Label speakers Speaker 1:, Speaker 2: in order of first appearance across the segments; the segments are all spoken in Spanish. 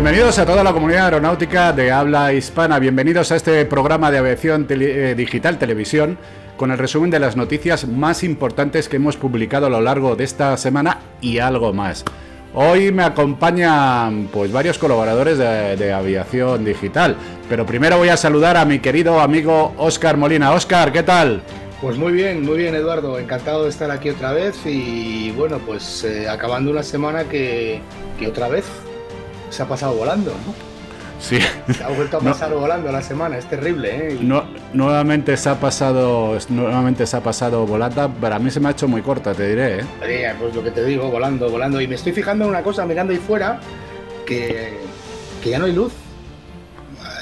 Speaker 1: Bienvenidos a toda la comunidad aeronáutica de habla hispana. Bienvenidos a este programa de aviación eh, digital televisión con el resumen de las noticias más importantes que hemos publicado a lo largo de esta semana y algo más. Hoy me acompañan pues varios colaboradores de, aviación digital, pero primero voy a saludar a mi querido amigo Oscar Molina. Oscar, ¿qué tal?
Speaker 2: Pues muy bien, muy bien Eduardo, encantado de estar aquí otra vez y bueno, pues eh, acabando una semana que, que, otra vez se ha pasado volando, ¿no?
Speaker 1: Sí.
Speaker 2: Se ha vuelto a pasar no, volando la semana, es terrible, ¿eh?
Speaker 1: No, nuevamente se ha pasado, nuevamente se ha pasado volando, para mí se me ha hecho muy corta, te diré, eh
Speaker 2: pues lo que te digo, volando, volando. Y me estoy fijando en una cosa, mirando ahí fuera, que, que ya no hay luz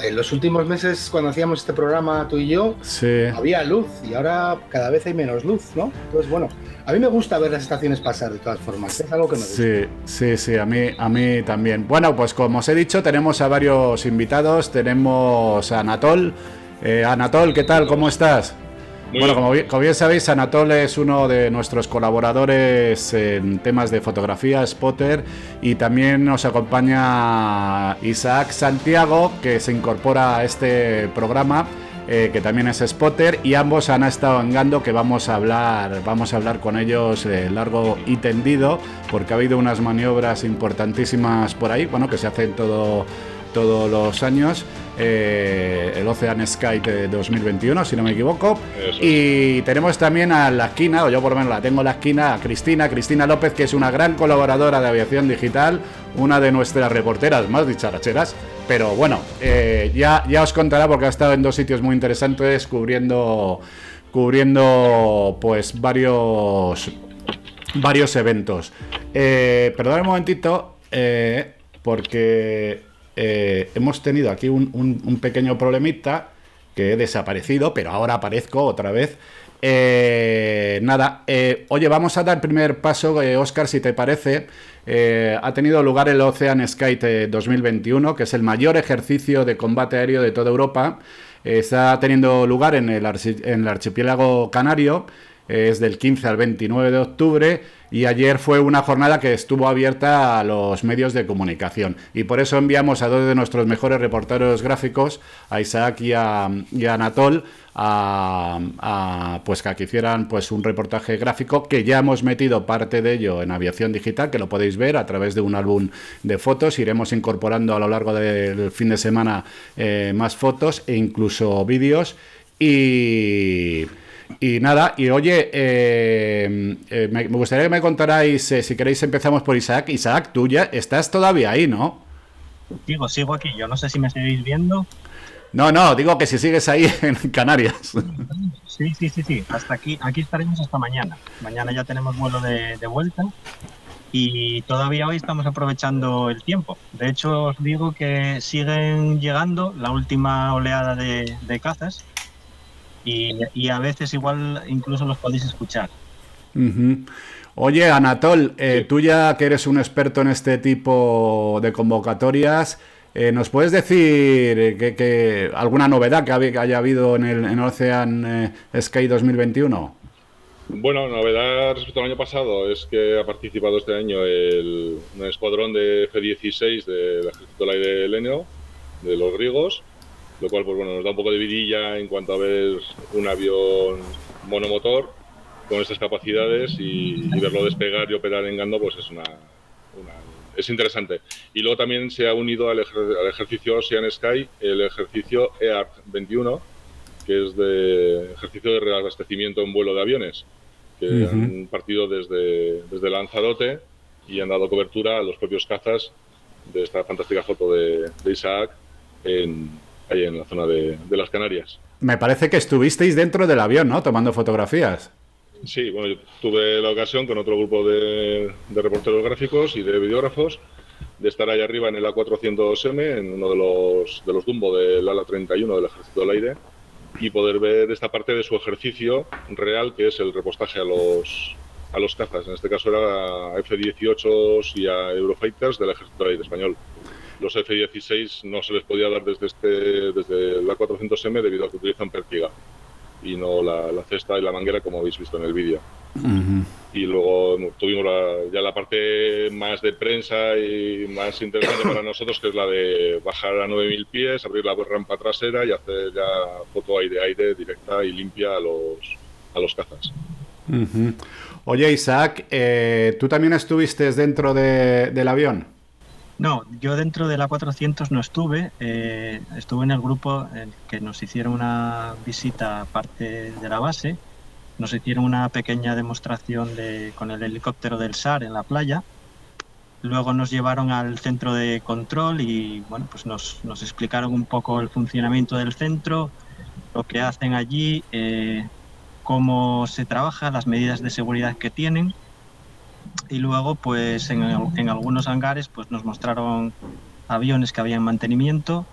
Speaker 2: en los últimos meses, cuando hacíamos este programa tú y yo,
Speaker 1: sí.
Speaker 2: había luz y ahora cada vez hay menos luz, ¿no? Entonces, bueno, a mí me gusta ver las estaciones pasar de todas formas, es algo que me gusta.
Speaker 1: Sí, sí, sí, a mí, a mí también. Bueno, pues como os he dicho, tenemos a varios invitados, tenemos a Anatol. Eh, Anatol, ¿qué tal? ¿Cómo estás? Bueno, como bien, como bien, sabéis, Anatol es uno de nuestros colaboradores en temas de fotografía, spotter, y también nos acompaña Isaac Santiago, que se incorpora a este programa. Eh, que también es spotter y ambos han estado en Gando que vamos a hablar vamos a hablar con ellos eh, largo y tendido porque ha habido unas maniobras importantísimas por ahí bueno que se hacen todo todos los años, eh, el Ocean Sky de 2021, si no me equivoco.
Speaker 3: Eso.
Speaker 1: Y tenemos también a la esquina, o yo por lo menos la tengo en la esquina, a Cristina, Cristina López, que es una gran colaboradora de aviación digital, una de nuestras reporteras más dicharacheras. Pero bueno, eh, ya, ya os contará porque ha estado en dos sitios muy interesantes cubriendo, cubriendo pues varios, varios eventos. Eh, perdón un momentito, eh, porque eh, hemos tenido aquí un, pequeño problemita que he desaparecido, pero ahora aparezco otra vez. Eh, nada, eh, oye, vamos a dar primer paso, Oscar, si te parece. Eh, ha tenido lugar el Ocean Sky 2021, que es el mayor ejercicio de combate aéreo de toda Europa. está teniendo lugar en el archipiélago canario es del 15 al 29 de octubre y ayer fue una jornada que estuvo abierta a los medios de comunicación. Y por eso enviamos a dos de nuestros mejores reporteros gráficos, a Isaac y a, y a Anatol, a, pues que hicieran pues un reportaje gráfico que ya hemos metido parte de ello en aviación digital, que lo podéis ver a través de un álbum de fotos, iremos incorporando a lo largo del fin de semana eh, más fotos e incluso vídeos. Y... Y nada, y oye, eh, eh, me, me, gustaría que me contarais, eh, si queréis empezamos por Isaac. Isaac, tú ya estás todavía ahí, ¿no?
Speaker 4: Digo, sigo aquí, yo no sé si me seguís viendo.
Speaker 1: No, no, digo que si sigues ahí en Canarias.
Speaker 4: Sí, sí, sí, sí, hasta aquí, aquí estaremos hasta mañana. Mañana ya tenemos vuelo de, de vuelta y todavía hoy estamos aprovechando el tiempo. De hecho, os digo que siguen llegando la última oleada de, de cazas y, y, a veces igual incluso los podéis escuchar.
Speaker 1: Uh -huh. Oye, Anatol, eh, sí. tú ya que eres un experto en este tipo de convocatorias, eh, ¿nos puedes decir que, que alguna novedad que, haya, que haya habido en el en Ocean eh, Sky 2021?
Speaker 3: Bueno, novedad respecto al año pasado es que ha participado este año el, un escuadrón de F-16 del Ejército del Aire Helenio, de los griegos, lo cual pues bueno, nos da un poco de vidilla en cuanto a ver un avión monomotor con estas capacidades y, y verlo despegar y operar en Gando pues es una, una, es interesante. Y luego también se ha unido al, ejer, al ejercicio Ocean Sky el ejercicio EARC 21, que es de ejercicio de reabastecimiento en vuelo de aviones, que uh -huh. han partido desde, desde Lanzarote y han dado cobertura a los propios cazas de esta fantástica foto de, de Isaac en, ahí en la zona de, de, las Canarias.
Speaker 1: Me parece que estuvisteis dentro del avión, ¿no? Tomando fotografías.
Speaker 3: Sí, bueno, yo tuve la ocasión con otro grupo de, de reporteros gráficos y de videógrafos de estar ahí arriba en el A400M, en uno de los, de los Dumbo del ala 31 del Ejército del Aire, y poder ver esta parte de su ejercicio real, que es el repostaje a los, a los cazas. En este caso era a F-18 y a Eurofighters del Ejército del Aire Español los F-16 no se les podía dar desde, este, desde la 400M debido a que utilizan pértiga y no la, la, cesta y la manguera como habéis visto en el vídeo.
Speaker 1: Uh -huh.
Speaker 3: y luego tuvimos ya la parte más de prensa y más interesante para nosotros, que es la de bajar a 9.000 pies, abrir la rampa trasera y hacer ya foto aire-aire directa y limpia a los, a los cazas.
Speaker 1: Oye, Isaac, eh, ¿tú también estuviste dentro del avión?
Speaker 4: No, yo dentro de la 400 no estuve. Eh, estuve en el grupo en que nos hicieron una visita aparte de la base. Nos hicieron una pequeña demostración de, con el helicóptero del SAR en la playa. Luego nos llevaron al centro de control y bueno, pues nos, nos explicaron un poco el funcionamiento del centro, lo que hacen allí, eh, cómo se trabaja, las medidas de seguridad que tienen y luego pues en, algunos hangares pues nos mostraron aviones que había en mantenimiento.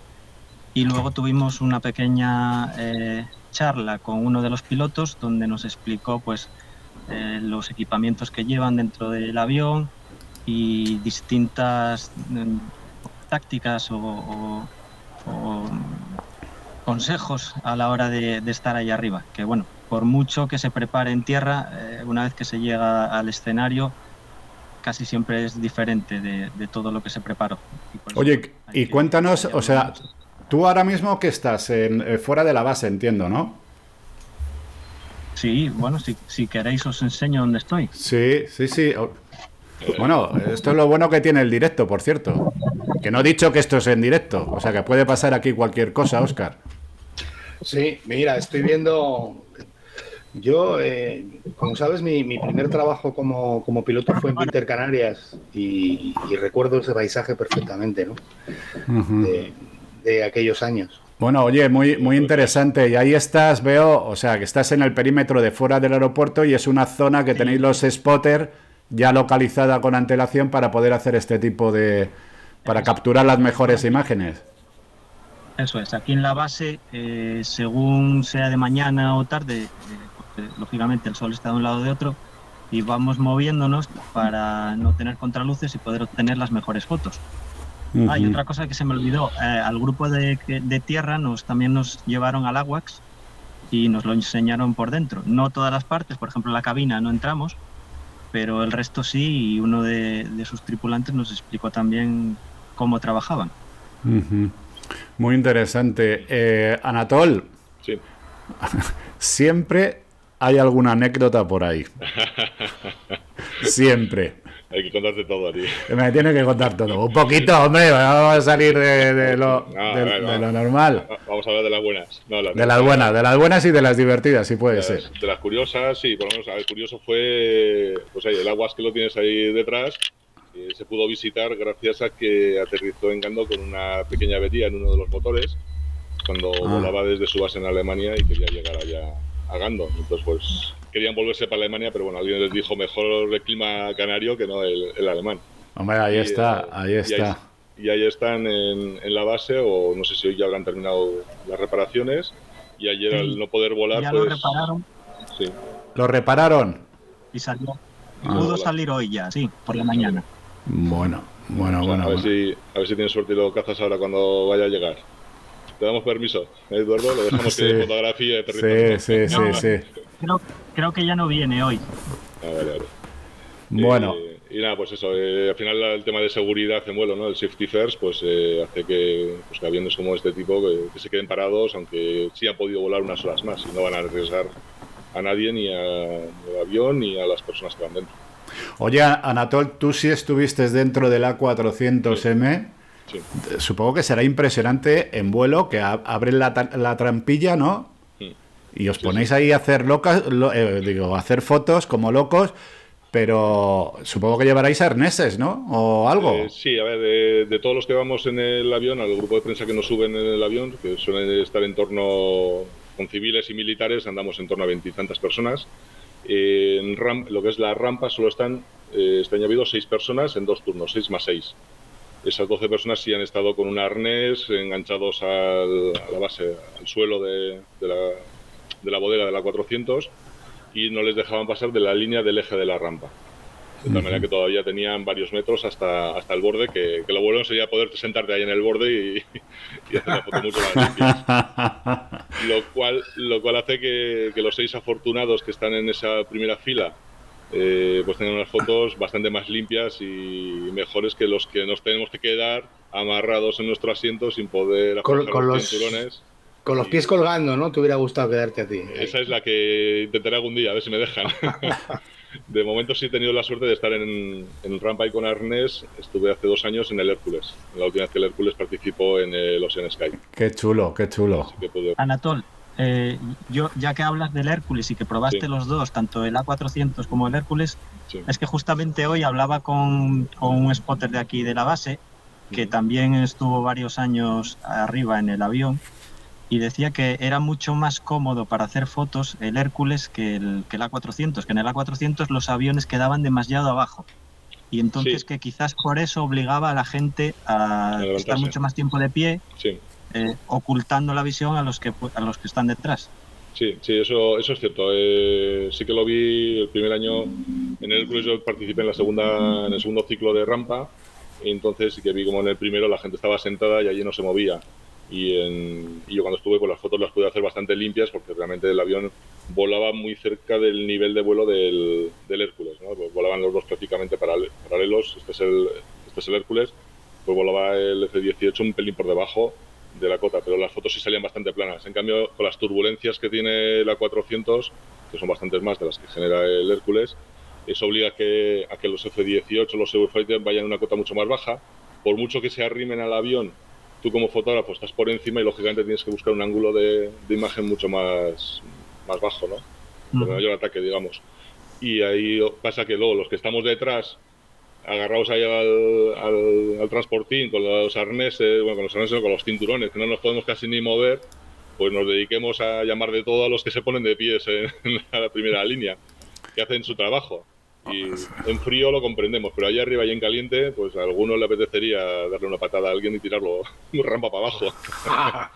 Speaker 4: Y luego tuvimos una pequeña eh, charla con uno de los pilotos donde nos explicó pues eh, los equipamientos que llevan dentro del avión y distintas mm, tácticas o, consejos a la hora de, de, estar ahí arriba. Que bueno por mucho que se prepare en tierra, eh, una vez que se llega al escenario, casi siempre es diferente de, todo lo que se preparó.
Speaker 1: Oye, y cuéntanos, o sea, tú ahora mismo que estás en, eh, fuera de la base, entiendo, ¿no?
Speaker 4: Sí, bueno, si, si queréis os enseño dónde estoy.
Speaker 1: Sí, sí, sí. Bueno, esto es lo bueno que tiene el directo, por cierto. Que no he dicho que esto es en directo, o sea que puede pasar aquí cualquier cosa, Oscar.
Speaker 2: Sí, mira, estoy viendo yo, eh, como sabes, mi, primer trabajo como, piloto fue en Winter Canarias y, recuerdo ese paisaje perfectamente, ¿no? de, aquellos años.
Speaker 1: Bueno, oye, muy, muy interesante. Y ahí estás, veo, o sea, que estás en el perímetro de fuera del aeropuerto y es una zona que tenéis los spotters ya localizada con antelación para poder hacer este tipo de... para capturar las mejores imágenes.
Speaker 4: Eso es, aquí en la base, eh, según sea de mañana o tarde, eh, lógicamente el sol está de un lado de otro, y vamos moviéndonos para no tener contraluces y poder obtener las mejores fotos. Hay otra cosa que se me olvidó, eh, al grupo de, tierra nos también nos llevaron al AWACS y nos lo enseñaron por dentro. No todas las partes, por ejemplo la cabina no entramos, pero el resto sí y uno de, sus tripulantes nos explicó también cómo trabajaban.
Speaker 1: Muy interesante. Eh, Anatol,
Speaker 3: sí.
Speaker 1: siempre hay alguna anécdota por ahí. Siempre.
Speaker 3: Hay que contarte todo a ti.
Speaker 1: Me tiene que contar todo. Un poquito, hombre, vamos a salir de, lo, normal.
Speaker 3: Vamos a hablar de las buenas.
Speaker 1: de las buenas, de las buenas y de las divertidas, si puede ser.
Speaker 3: De las curiosas, sí, por lo menos, el curioso fue pues ahí, el aguas que lo tienes ahí detrás. se pudo visitar gracias a que aterrizó en Gando con una pequeña avería en uno de los motores cuando ah. volaba desde su base en Alemania y quería llegar allá Gando. Entonces, pues querían volverse para Alemania, pero bueno, alguien les dijo mejor el clima canario que no el, alemán.
Speaker 1: Hombre, ahí está, eh, ahí está.
Speaker 3: Y ahí, están en, la base, o no sé si hoy ya habrán terminado las reparaciones. Y ayer al no poder volar,
Speaker 4: ya
Speaker 3: pues.
Speaker 4: Lo repararon.
Speaker 3: Sí.
Speaker 1: ¿Lo repararon?
Speaker 4: Y salió. Ah. pudo salir hoy ya, sí, por la mañana.
Speaker 1: Bueno, bueno, bueno.
Speaker 3: A ver, Si, a ver si tienes suerte y lo cazas ahora cuando vaya a llegar. Te damos permiso, ¿eh, Eduardo. Lo dejamos sí. que fotografía
Speaker 1: de Sí, sí, sí,
Speaker 4: Creo, que ya no viene hoy.
Speaker 3: Ah, vale, vale.
Speaker 1: Bueno.
Speaker 3: Eh, y nada, pues eso, eh, al final el tema de seguridad en vuelo, ¿no? El safety first, pues eh, hace que, pues, que aviones como este tipo que, se queden parados, aunque sí han podido volar unas horas más y no van a arriesgar a nadie, ni al avión, ni a las personas que van dentro.
Speaker 1: Oye, Anatol, tú sí estuviste dentro del A400M. Supongo que será impresionante en vuelo que abren la, trampilla, ¿no? Y os ponéis ahí a hacer locas, eh, digo, hacer fotos como locos, pero supongo que llevaréis arneses, ¿no? O algo.
Speaker 3: Eh, sí, a ver, de, todos los que vamos en el avión, al grupo de prensa que nos suben en el avión, que suelen estar en torno con civiles y militares, andamos en torno a veintitantas personas. en lo que es la rampa solo están, eh, este año seis personas en dos turnos, seis más seis esas 12 personas sí han estado con un arnés enganchados al, a la base, al suelo de, la, de la bodega de la 400 y no les dejaban pasar de la línea del eje de la rampa. De tal manera que todavía tenían varios metros hasta, hasta el borde, que, lo bueno sería poder sentarte ahí en el borde y, y hacer la foto mucho más limpia. Lo cual, lo cual hace que, que, los seis afortunados que están en esa primera fila eh, pues tengan unas fotos bastante más limpias y mejores que los que nos tenemos que quedar amarrados en nuestro asiento sin poder
Speaker 2: Con-
Speaker 3: los
Speaker 2: los-
Speaker 3: cinturones.
Speaker 2: Con los pies colgando, ¿no? Te hubiera gustado quedarte a ti.
Speaker 3: Esa es la que intentaré algún día, a ver si me dejan. de momento sí he tenido la suerte de estar en, en rampa y con arnés. Estuve hace dos años en el Hércules, la última vez que el Hércules participó en el Ocean Sky.
Speaker 1: Qué chulo, qué chulo.
Speaker 4: Anatol, eh, yo ya que hablas del Hércules y que probaste
Speaker 3: Sí.
Speaker 4: los dos, tanto el A400 como el Hércules,
Speaker 3: sí.
Speaker 4: es que justamente hoy hablaba con, con un spotter de aquí de la base, que también estuvo varios años arriba en el avión, y decía que era mucho más cómodo para hacer fotos el Hércules que el, que el A400, que en el A400 los aviones quedaban demasiado abajo. Y entonces que quizás por eso obligaba a la gente a estar mucho más tiempo de pie. Eh, ocultando la visión a los que a los que están detrás.
Speaker 3: Sí, sí, eso, eso es cierto. Eh, sí que lo vi el primer año en el Hércules. Yo participé en la segunda, en el segundo ciclo de rampa. Entonces sí que vi como en el primero la gente estaba sentada y allí no se movía. Y, en- y yo cuando estuve, pues las fotos las pude hacer bastante limpias porque realmente el avión volaba muy cerca del nivel de vuelo del, del Hércules. ¿no? Pues volaban los dos prácticamente paral- paralelos. Este es, el, este es el Hércules. Pues volaba el F-18 un pelín por debajo de la cota, pero las fotos sí salían bastante planas. En cambio, con las turbulencias que tiene la 400, que son bastantes más de las que genera el Hércules, eso obliga a que, a que los F-18, los Eurofighter vayan a una cota mucho más baja. Por mucho que se arrimen al avión, tú como fotógrafo estás por encima y lógicamente tienes que buscar un ángulo de, de imagen mucho más, más bajo, ¿no? Con mayor ataque, digamos. Y ahí pasa que luego los que estamos detrás, agarrados ahí al, al, al transportín con los arneses, bueno, con los arneses, con los cinturones, que no nos podemos casi ni mover, pues nos dediquemos a llamar de todo a los que se ponen de pies en, en la primera línea, que hacen su trabajo. Y en frío lo comprendemos, pero allá arriba y en caliente, pues a alguno le apetecería darle una patada a alguien y tirarlo rampa para abajo.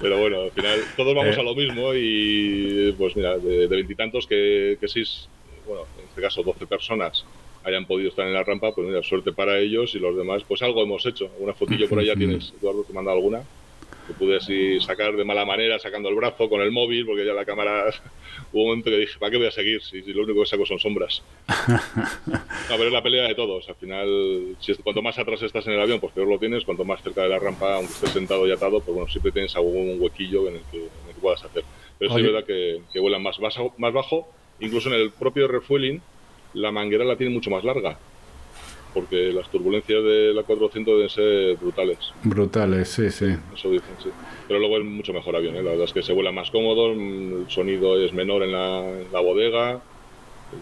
Speaker 3: Pero bueno, al final todos vamos
Speaker 1: Eh.
Speaker 3: a lo mismo y pues mira, de de veintitantos que, que seis, bueno, en este caso 12 personas hayan podido estar en la rampa, pues mira, suerte para ellos y los demás, pues algo hemos hecho. Una fotillo por ya tienes, Eduardo, te manda alguna. Que pude así sacar de mala manera, sacando el brazo con el móvil, porque ya la cámara. Hubo un momento que dije, ¿para qué voy a seguir? Si, si lo único que saco son sombras. No, pero es la pelea de todos. Al final, si es- cuanto más atrás estás en el avión, pues peor lo tienes. Cuanto más cerca de la rampa, aunque estés sentado y atado, pues bueno, siempre tienes algún huequillo en el que, en el que puedas hacer. Pero sí es verdad que, que vuelan más, bajo- más bajo. Incluso en el propio refueling, la manguera la tiene mucho más larga. Porque las turbulencias de la 400 deben ser brutales.
Speaker 1: Brutales, sí, sí.
Speaker 3: Eso dicen, sí. Pero luego es mucho mejor avión, ¿eh? La verdad es que se vuela más cómodo, el sonido es menor en la, en la bodega,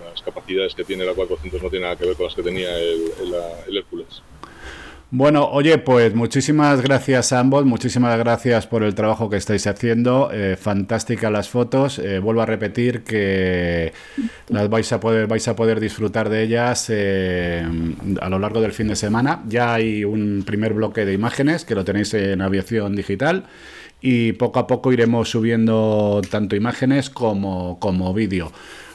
Speaker 3: las capacidades que tiene la 400 no tienen nada que ver con las que tenía el, el, el Hércules.
Speaker 1: Bueno, oye, pues muchísimas gracias a ambos, muchísimas gracias por el trabajo que estáis haciendo, eh, fantásticas las fotos, eh, vuelvo a repetir que las vais a poder, vais a poder disfrutar de ellas eh, a lo largo del fin de semana. Ya hay un primer bloque de imágenes que lo tenéis en aviación digital y poco a poco iremos subiendo tanto imágenes como, como vídeo.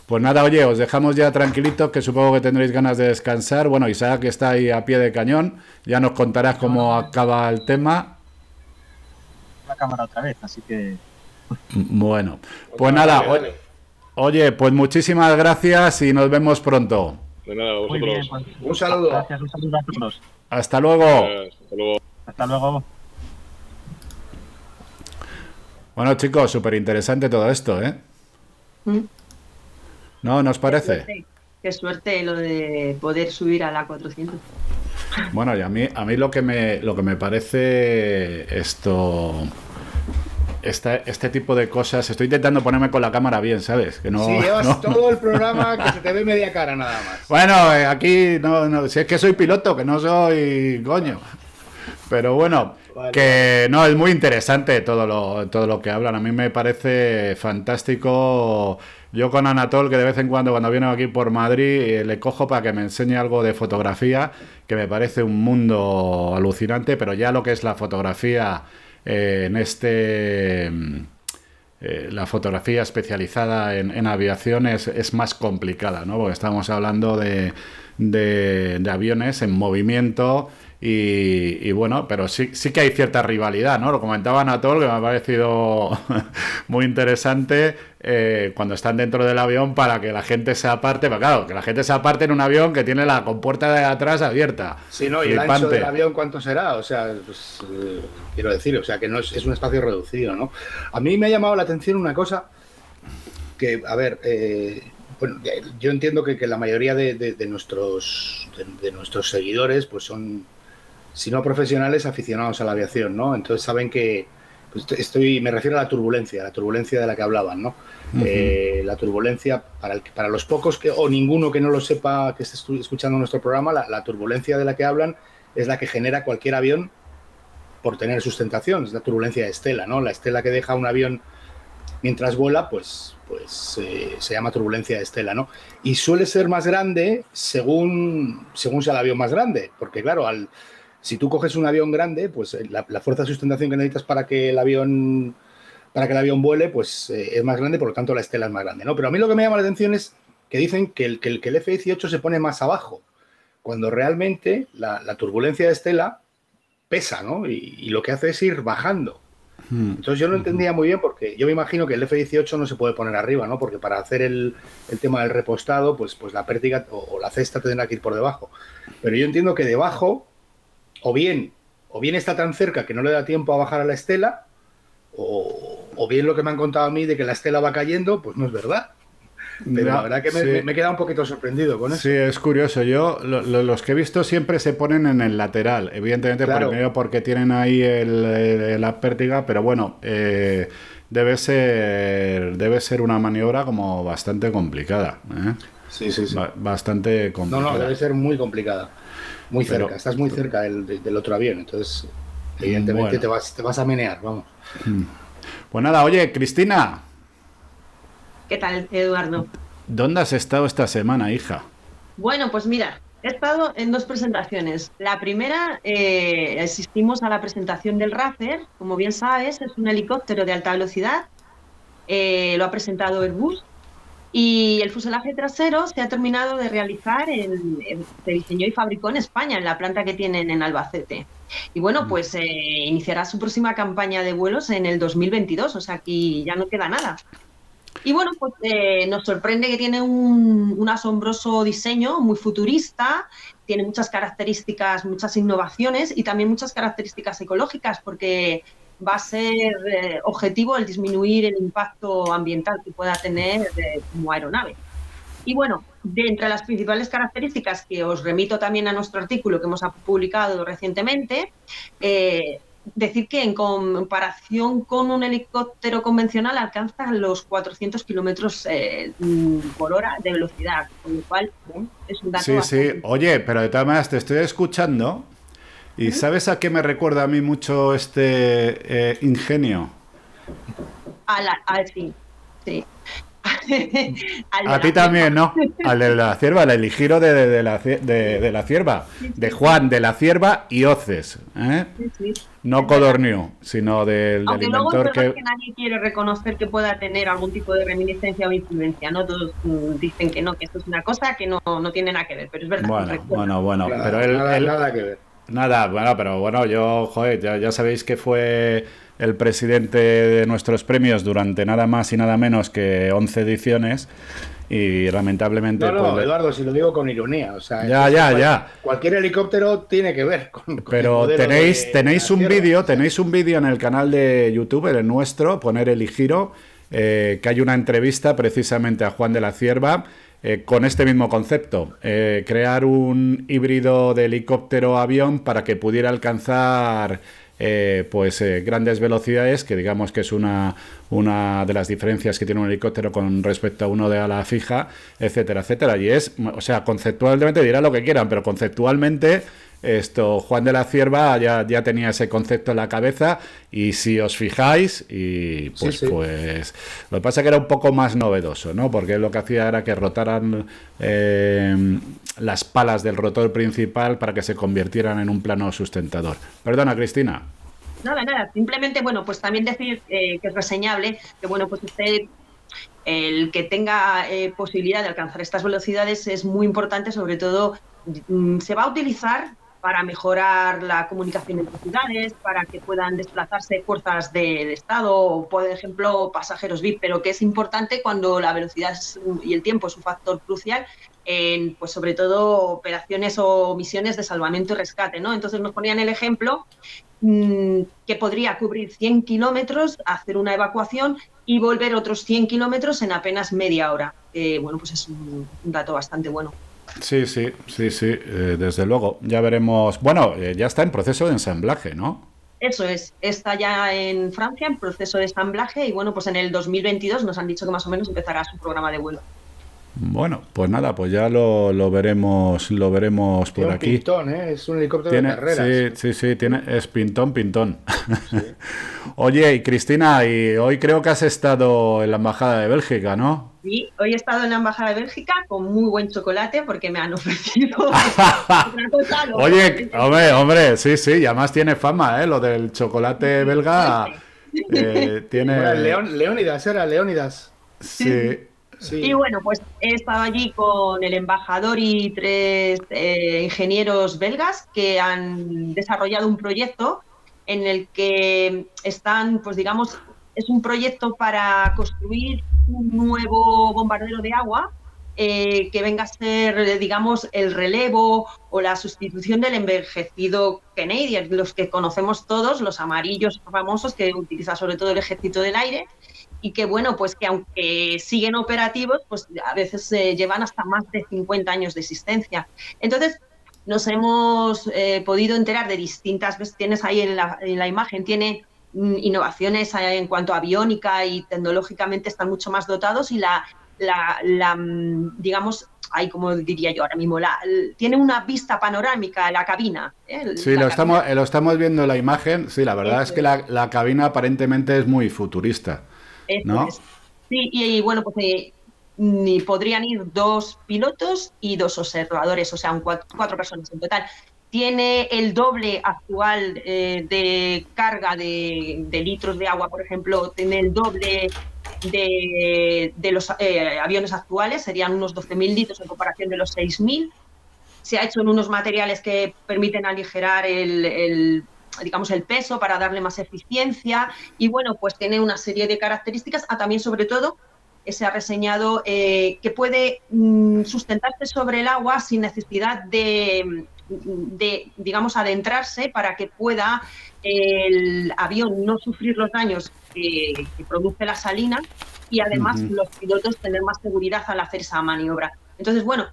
Speaker 1: Pues nada, oye, os dejamos ya tranquilitos, que supongo que tendréis ganas de descansar. Bueno, Isaac está ahí a pie de cañón, ya nos contarás cómo acaba el tema.
Speaker 4: La cámara otra vez, así que
Speaker 1: Bueno, pues nada, oye, pues muchísimas gracias y nos vemos pronto.
Speaker 3: De nada,
Speaker 4: muy bien.
Speaker 3: vosotros.
Speaker 4: pues,
Speaker 2: Un saludo.
Speaker 4: Gracias, un saludo a todos.
Speaker 1: Hasta luego.
Speaker 3: Hasta luego.
Speaker 4: Hasta luego.
Speaker 1: Bueno, chicos, súper interesante todo esto, ¿eh?
Speaker 5: Mm.
Speaker 1: ¿No nos
Speaker 5: Qué
Speaker 1: parece?
Speaker 5: suerte, qué suerte lo de poder subir a la 400.
Speaker 1: Bueno, y a mí, a mí lo que me lo que me parece esto esta- este tipo de cosas, estoy intentando ponerme con la cámara bien, ¿sabes? Que no,
Speaker 2: si llevas
Speaker 1: no-
Speaker 2: todo el programa que se te ve media cara nada más.
Speaker 1: Bueno, eh, aquí no, no, si es que soy piloto, que no soy coño. Pero bueno,
Speaker 2: Vale,
Speaker 1: que no, es muy interesante todo lo, todo lo que hablan. A mí me parece fantástico. Yo con Anatol, que de vez en cuando cuando viene aquí por Madrid, eh, le cojo para que me enseñe algo de fotografía, que me parece un mundo alucinante, pero ya lo que es la fotografía eh, en este... mm, eh, la fotografía especializada en, en aviación es, es más complicada, ¿no? Porque estamos hablando de, de, de aviones en movimiento y, bueno, pero sí, sí que hay cierta rivalidad, ¿no? Lo comentaba Anatol, que me ha parecido muy interesante eh, cuando están dentro del avión para que la gente se aparte, pero claro, que la gente se aparte en un avión que tiene la compuerta de atrás abierta.
Speaker 2: Sí, ¿no? ¿Y el ancho del avión cuánto será? O sea, pues, eh, quiero decir, o sea, que no es, es, un espacio reducido, ¿no? A mí me ha llamado la atención una cosa que, a ver, eh, bueno, yo entiendo que, que la mayoría de, de, de nuestros, de nuestros seguidores pues son si no profesionales, aficionados a la aviación, ¿no? Entonces saben que pues, estoy, me refiero a la turbulencia, la turbulencia de la que hablaban, ¿no? eh, la turbulencia, para, el, para los pocos que, o ninguno que no lo sepa que esté escuchando nuestro programa, la, la, turbulencia de la que hablan es la que genera cualquier avión por tener sustentación, es la turbulencia de estela, ¿no? La estela que deja un avión mientras vuela, pues, pues eh, se llama turbulencia de estela, ¿no? Y suele ser más grande según, según sea el avión más grande, porque claro, al si tú coges un avión grande, pues eh, la, fuerza de sustentación que necesitas para que el avión para que el avión vuele, pues eh, es más grande, por lo tanto la estela es más grande, ¿no? Pero a mí lo que me llama la atención es que dicen que el, que el, que el F-18 se pone más abajo, cuando realmente la, turbulencia de estela pesa, ¿no? Y, lo que hace es ir bajando. Hmm. Entonces yo no entendía muy bien porque yo me imagino que el F-18 no se puede poner arriba, ¿no? Porque para hacer el, el tema del repostado, pues, pues la pértiga o, o la cesta tendrá que ir por debajo. Pero yo entiendo que debajo o bien, o bien está tan cerca que no le da tiempo a bajar a la estela, o, o, bien lo que me han contado a mí de que la estela va cayendo, pues no es verdad. Pero no, la verdad que me, sí. me, he quedado un poquito sorprendido con eso.
Speaker 1: Sí, es curioso. Yo, lo, lo, los que he visto siempre se ponen en el lateral. Evidentemente,
Speaker 2: Claro.
Speaker 1: primero porque tienen ahí el, el- la pértiga, pero bueno, eh, debe ser debe ser una maniobra como bastante complicada. ¿eh?
Speaker 2: Sí, sí, sí.
Speaker 1: Ba- bastante
Speaker 2: No,
Speaker 1: complicada.
Speaker 2: no, debe ser muy complicada. Muy
Speaker 1: Pero-
Speaker 2: cerca, estás muy cerca del, de- del otro avión, entonces evidentemente
Speaker 1: Bueno.
Speaker 2: te, vas, te vas a menear, vamos.
Speaker 1: Pues nada, oye, Cristina,
Speaker 5: ¿Qué tal, Eduardo?
Speaker 1: ¿dónde has estado esta semana, hija?
Speaker 5: Bueno, pues mira, he estado en dos presentaciones. La primera, eh, asistimos a la presentación del Racer, como bien sabes, es un helicóptero de alta velocidad, eh, lo ha presentado Airbus, y el fuselaje trasero se ha terminado de realizar, en, en- se diseñó y fabricó en España, en la planta que tienen en Albacete. Y bueno, pues eh, iniciará su próxima campaña de vuelos en el 2022, o sea, aquí ya no queda nada. Y bueno, pues eh, nos sorprende que tiene un, asombroso diseño muy futurista, tiene muchas características, muchas innovaciones y también muchas características ecológicas, porque va a ser eh, objetivo el disminuir el impacto ambiental que pueda tener eh, como aeronave. Y bueno, de entre las principales características que os remito también a nuestro artículo que hemos publicado recientemente, eh, decir que en comparación con un helicóptero convencional alcanza los 400 kilómetros eh, por hora de velocidad, con lo cual es un dato.
Speaker 1: Sí, sí. Oye, pero de todas maneras te estoy escuchando. ¿Y sabes a qué me recuerda a mí mucho este eh, ingenio?
Speaker 5: A la, a, sí, sí. Al
Speaker 1: A ti también, ¿no? Al de la cierva, al eligiro de, de, de la, de la cierva. De Juan de la cierva y Oces. ¿eh?
Speaker 5: Sí, sí.
Speaker 1: No Codorniu, sino del, del
Speaker 5: luego
Speaker 1: inventor que...
Speaker 5: que... nadie quiere reconocer que pueda tener algún tipo de reminiscencia o influencia, ¿no? Todos mm, dicen que no, que esto es una cosa que no, no tiene nada que ver, pero es verdad.
Speaker 1: Bueno, bueno, bueno.
Speaker 2: Nada,
Speaker 1: Pero él,
Speaker 2: nada,
Speaker 1: él-
Speaker 2: nada que ver.
Speaker 1: Nada, bueno, pero bueno, yo, joder, ya, ya sabéis que fue el presidente de nuestros premios durante nada más y nada menos que 11 ediciones y lamentablemente...
Speaker 2: No, no,
Speaker 1: pues,
Speaker 2: Eduardo, si lo digo con ironía. O sea,
Speaker 1: Ya, ya,
Speaker 2: cual-
Speaker 1: ya.
Speaker 2: Cualquier helicóptero tiene que ver con.
Speaker 1: Pero tenéis,
Speaker 2: de
Speaker 1: tenéis un vídeo, tenéis un vídeo en el canal de YouTube, el nuestro, poner el giro, eh, que hay una entrevista precisamente a Juan de la Cierva eh, con este mismo concepto, eh, crear un híbrido de helicóptero-avión para que pudiera alcanzar eh, pues eh, grandes velocidades, que digamos que es una, una de las diferencias que tiene un helicóptero con respecto a uno de ala fija, etcétera, etcétera. Y es, o sea, conceptualmente dirán lo que quieran, pero conceptualmente esto Juan de la Cierva ya, ya tenía ese concepto en la cabeza y si os fijáis y pues
Speaker 2: Sí, sí.
Speaker 1: pues lo que pasa es que era un poco más novedoso no porque lo que hacía era que rotaran eh, las palas del rotor principal para que se convirtieran en un plano sustentador. Perdona Cristina.
Speaker 5: Nada, nada, simplemente, bueno, pues también decir eh, que es reseñable que, bueno, pues usted, el que tenga eh, posibilidad de alcanzar estas velocidades es muy importante, sobre todo mm, se va a utilizar para mejorar la comunicación entre ciudades, para que puedan desplazarse fuerzas del Estado o, por ejemplo, pasajeros VIP, pero que es importante cuando la velocidad y el tiempo es un factor crucial en, pues sobre todo, operaciones o misiones de salvamento y rescate, ¿no? Entonces nos ponían el ejemplo mm, que podría cubrir 100 kilómetros, hacer una evacuación y volver otros 100 kilómetros en apenas media hora. bueno, pues es un dato bastante bueno.
Speaker 1: Sí, sí, sí, sí, eh, desde luego. Ya veremos. Bueno, eh, ya está en proceso de ensamblaje, ¿no?
Speaker 5: Eso es, está ya en Francia en proceso de ensamblaje y bueno, pues en el 2022 nos han dicho que más o menos empezará su programa de vuelo.
Speaker 1: Bueno, pues nada, pues ya lo, lo veremos, lo veremos por aquí.
Speaker 2: Pintón, ¿eh? Es un helicóptero de carreras.
Speaker 1: Sí, sí, sí, tiene, es pintón, pintón. Oye, y Cristina, y hoy creo que has estado en la embajada de Bélgica, ¿no?
Speaker 5: Sí, hoy he estado en la embajada de Bélgica con muy buen chocolate porque me han ofrecido.
Speaker 1: Oye, hombre, hombre, sí, sí, y además tiene fama, ¿eh? Lo del chocolate belga. Eh, tiene.
Speaker 2: Leónidas, era Leónidas.
Speaker 1: Sí.
Speaker 5: Y bueno, pues he estado allí con el embajador y tres eh, ingenieros belgas que han desarrollado un proyecto en el que están, pues digamos, es un proyecto para construir un nuevo bombardero de agua eh, que venga a ser, digamos, el relevo o la sustitución del envejecido Canadian, los que conocemos todos, los amarillos famosos que utiliza sobre todo el ejército del aire y que bueno, pues que aunque siguen operativos, pues a veces se llevan hasta más de 50 años de existencia. Entonces, nos hemos eh, podido enterar de distintas, ves, tienes ahí en la, en la imagen, tiene mm, innovaciones en cuanto a aviónica y tecnológicamente están mucho más dotados y la, la, mm, digamos, ahí como diría yo ahora mismo, la, tiene una vista panorámica la cabina.
Speaker 1: ¿eh? Sí, lo, Estamos, lo estamos viendo en la imagen, sí, la verdad es que la, la cabina aparentemente es muy futurista.
Speaker 5: Sí, y, bueno, pues eh, ni podrían ir dos pilotos y dos observadores, o sea, cuatro, personas en total. Tiene el doble actual eh, de carga de, litros de agua, por ejemplo, tiene el doble de, los eh, aviones actuales, serían unos 12.000 litros en comparación de los 6.000. Se ha hecho en unos materiales que permiten aligerar el digamos, el peso para darle más eficiencia y bueno, pues tiene una serie de características, a ah, también sobre todo se ha reseñado eh, que puede mm, sustentarse sobre el agua sin necesidad de, de, digamos, adentrarse para que pueda el avión no sufrir los daños que, produce la salina y además los pilotos tener más seguridad al hacer esa maniobra. Entonces, bueno,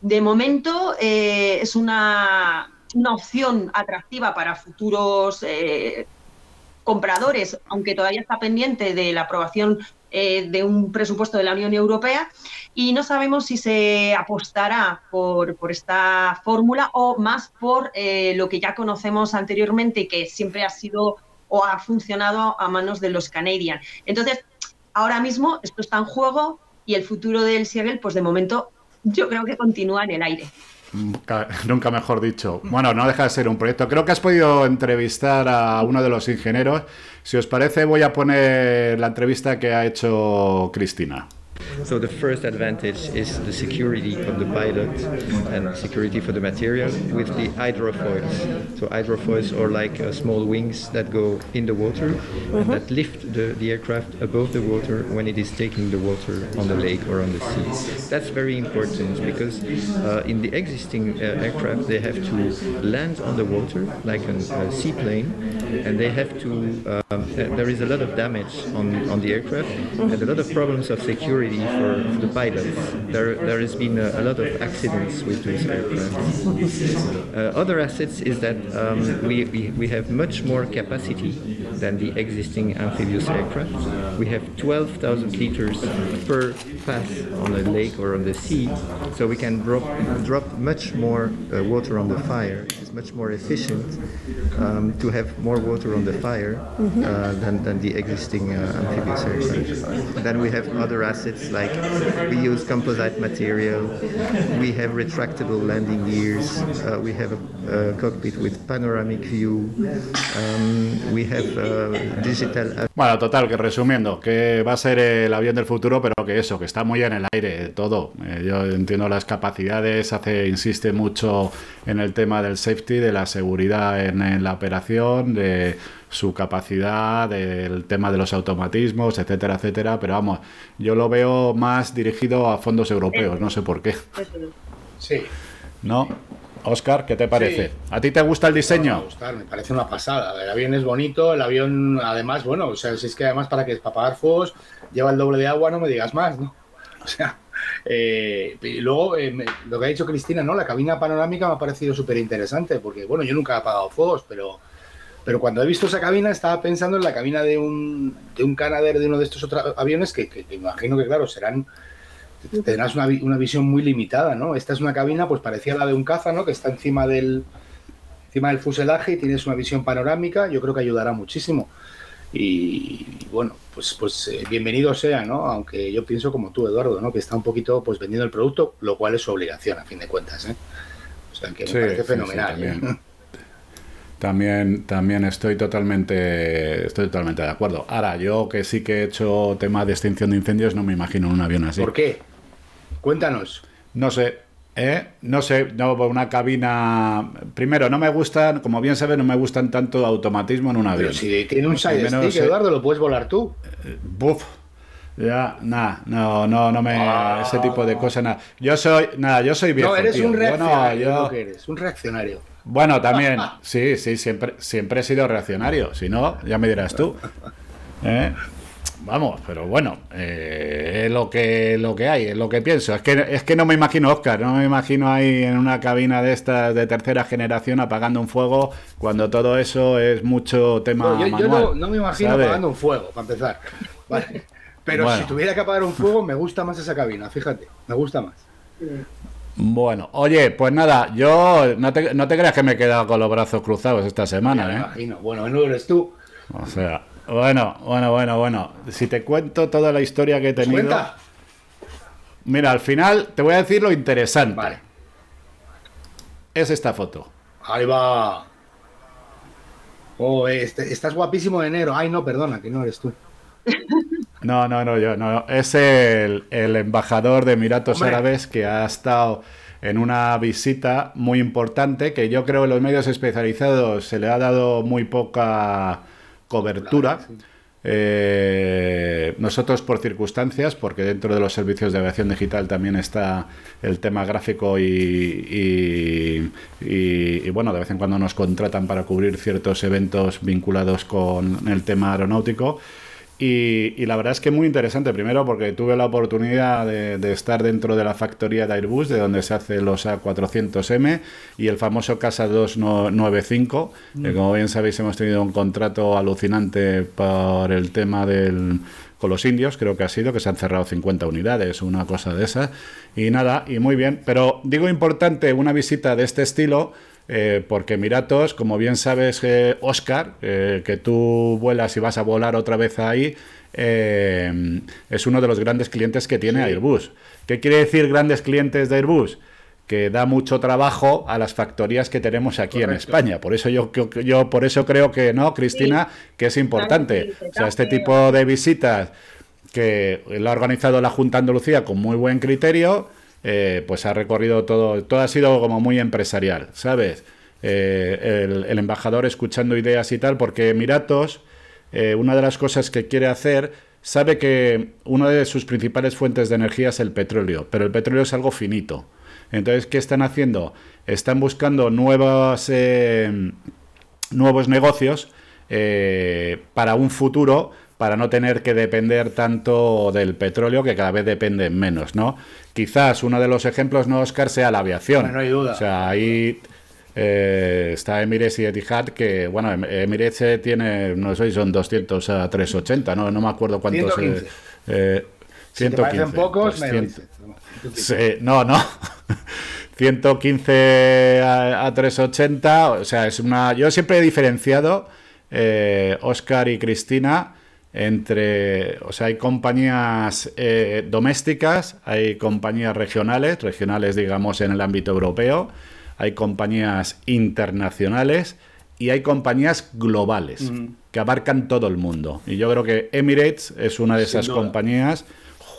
Speaker 5: de momento eh, es una, una opción atractiva para futuros eh, compradores, aunque todavía está pendiente de la aprobación eh, de un presupuesto de la Unión Europea y no sabemos si se apostará por, esta fórmula o más por eh, lo que ya conocemos anteriormente que siempre ha sido o ha funcionado a manos de los Canadian. Entonces, ahora mismo esto está en juego y el futuro del Siegel, pues de momento yo creo que continúa en el aire.
Speaker 1: Nunca mejor dicho. Bueno, no deja de ser un proyecto. Creo que has podido entrevistar a uno de los ingenieros. Si os parece, voy a poner la entrevista que ha hecho Cristina.
Speaker 6: So the first advantage is the security of the pilot and security for the material with the hydrofoils. So hydrofoils are like uh, small wings that go in the water mm-hmm. and that lift the, the aircraft above the water when it is taking the water on the lake or on the sea. That's very important because uh, in the existing uh, aircraft they have to land on the water like a, a seaplane and they have to um, uh, there is a lot of damage on, on the aircraft mm-hmm. and a lot of problems of security for, the pilots. There, there has been a, a, lot of accidents with these aircraft. Uh, other assets is that um, we, we, we have much more capacity than the existing amphibious aircraft. We have 12,000 liters per pass on a lake or on the sea, so we can drop, drop much more uh, water on the fire. It's much more efficient um, to have more water on the fire mm-hmm. uh, than, than the existing uh, amphibious aircraft. Then we have other assets like we use composite material, we have retractable landing gears, uh, we have a cockpit with panoramic view. Um, we have uh, digital.
Speaker 1: Bueno, total, que resumiendo, que va a ser el avión del futuro, pero que eso, que está muy en el aire todo. Eh, yo entiendo las capacidades, hace, insiste mucho en el tema del safety, de la seguridad en, en la operación, de su capacidad, del tema de los automatismos, etcétera, etcétera. Pero vamos, yo lo veo más dirigido a fondos europeos, no sé por qué.
Speaker 2: Sí.
Speaker 1: ¿No? Oscar, ¿qué te parece?
Speaker 2: Sí.
Speaker 1: ¿A ti te gusta el
Speaker 2: Me
Speaker 1: diseño?
Speaker 2: gusta, me parece una pasada. El avión es bonito, el avión, además, bueno, o sea, si es que además para que para apagar fuegos lleva el doble de agua, no me digas más, ¿no? O sea, eh, y luego eh, me- lo que ha dicho Cristina, ¿no? La cabina panorámica me ha parecido súper interesante, porque bueno, yo nunca he apagado fuegos, pero, pero cuando he visto esa cabina estaba pensando en la cabina de un, de un Canadair de uno de estos otros aviones que, que- que imagino que, claro, serán tendrás una, una visión muy limitada, ¿no? Esta es una cabina, pues parecía la de un caza, ¿no? Que está encima del, encima del fuselaje y tienes una visión panorámica, yo creo que ayudará muchísimo. Y, y bueno, pues, pues eh, bienvenido sea, ¿no? Aunque yo pienso como tú, Eduardo, ¿no? Que está un poquito pues vendiendo el producto, lo cual es su obligación, a fin de cuentas, ¿eh? O sea, que me
Speaker 1: Sí,
Speaker 2: parece
Speaker 1: sí, sí,
Speaker 2: fenomenal.
Speaker 1: también.
Speaker 2: ¿eh?
Speaker 1: También, también estoy totalmente, estoy totalmente de acuerdo. Ahora, yo que sí que he hecho tema de extinción de incendios, no me imagino un avión así.
Speaker 2: ¿Por qué? Cuéntanos.
Speaker 1: No sé, ¿eh? No sé, no, una cabina. Primero, no me gustan, como bien sabes, no me gustan tanto automatismo en un avión.
Speaker 2: Pero si tiene un side stick,
Speaker 1: sí.
Speaker 2: Eduardo, lo puedes volar tú.
Speaker 1: Buf. Ya, nada, no, no, no me.
Speaker 2: Ah.
Speaker 1: Ese tipo de cosas, nada. Yo soy, nada, yo soy viejo.
Speaker 2: no, eres
Speaker 1: tío.
Speaker 2: un
Speaker 1: Yo
Speaker 2: reaccionario,
Speaker 1: yo-
Speaker 2: es lo que eres, un reaccionario.
Speaker 1: Bueno, también, sí, sí, siempre, siempre he sido reaccionario. Si no, ya me dirás tú. ¿Eh? Vamos, pero bueno, eh, es lo que, lo que hay, es lo que pienso. Es que, es que no me imagino, Oscar, no me imagino ahí en una cabina de estas de tercera generación apagando un fuego cuando todo eso es mucho tema
Speaker 2: No, yo, yo
Speaker 1: manual,
Speaker 2: no, no me imagino
Speaker 1: ¿sabes?
Speaker 2: apagando un fuego, para empezar. Vale. Pero
Speaker 1: Bueno.
Speaker 2: si tuviera que apagar un fuego, me gusta más esa cabina, fíjate, me gusta más.
Speaker 1: Bueno, oye, pues nada, yo no te, no te creas que me he quedado con los brazos cruzados esta
Speaker 2: me
Speaker 1: semana, ¿eh?
Speaker 2: imagino. Bueno, no eres tú.
Speaker 1: O sea, bueno, bueno, bueno, bueno. Si te cuento toda la historia que he tenido.
Speaker 2: Cuenta.
Speaker 1: Mira, al final te voy a decir lo interesante.
Speaker 2: Vale.
Speaker 1: Es esta foto.
Speaker 2: Ahí va. Oh, este- estás guapísimo de enero. Ay, no, perdona, que no eres tú.
Speaker 1: No, no, no, yo no. Es el, el embajador de Emiratos
Speaker 2: Hombre.
Speaker 1: Árabes que ha estado en una visita muy importante que yo creo en los medios especializados se le ha dado muy poca cobertura.
Speaker 2: Sí.
Speaker 1: Eh, nosotros por circunstancias, porque dentro de los servicios de aviación digital también está el tema gráfico y, y- y- y, bueno, de vez en cuando nos contratan para cubrir ciertos eventos vinculados con el tema aeronáutico. Y, y la verdad es que muy interesante, primero porque tuve la oportunidad de, de estar dentro de la factoría de Airbus, de donde se hacen los A400M y el famoso Casa 295, que como bien sabéis hemos tenido un contrato alucinante por el tema del con los indios, creo que ha sido, que se han cerrado 50 unidades, una cosa de esas. Y nada, y muy bien. Pero digo importante una visita de este estilo, eh, porque Emiratos, como bien sabes, eh, Oscar, eh, que tú vuelas y vas a volar otra vez ahí, eh, es uno de los grandes clientes que tiene Airbus. ¿Qué quiere decir grandes clientes de Airbus? Que da mucho trabajo a las factorías que tenemos aquí en. España. Por eso yo, yo, yo por eso creo que no, Cristina, que es importante.
Speaker 5: Claro, sí,
Speaker 1: O sea, este tipo de visitas que lo ha organizado la Junta Andalucía con muy buen criterio, eh, pues ha recorrido todo, todo ha sido como muy empresarial, ¿sabes? Eh, el, el embajador escuchando ideas y tal, porque Emiratos, eh, una de las cosas que quiere hacer, sabe que una de sus principales fuentes de energía es el petróleo, pero el petróleo es algo finito. Entonces, ¿qué están haciendo? Están buscando nuevas, eh, nuevos negocios eh, para un futuro, para no tener que depender tanto del petróleo, que cada vez depende menos, ¿no? Quizás uno de los ejemplos, ¿no, Oscar, sea la aviación.
Speaker 2: Bueno, no hay duda.
Speaker 1: O sea, ahí eh, está Emirates y Etihad, que, bueno, Em- Emirates eh, tiene, no sé si son 200 a 380, no, no me acuerdo cuántos...
Speaker 2: 115.
Speaker 1: eh, eh,
Speaker 2: Si te parecen pocos,
Speaker 1: pues
Speaker 2: me
Speaker 1: 100. Sí, no, no. 115 a, a 380, o sea, es una... Yo siempre he diferenciado, eh, Oscar y Cristina, entre... O sea, hay compañías eh, domésticas, hay compañías regionales, regionales, digamos, en el ámbito europeo, hay compañías internacionales y hay compañías globales que abarcan todo el mundo. Y yo creo que Emirates es una de esas compañías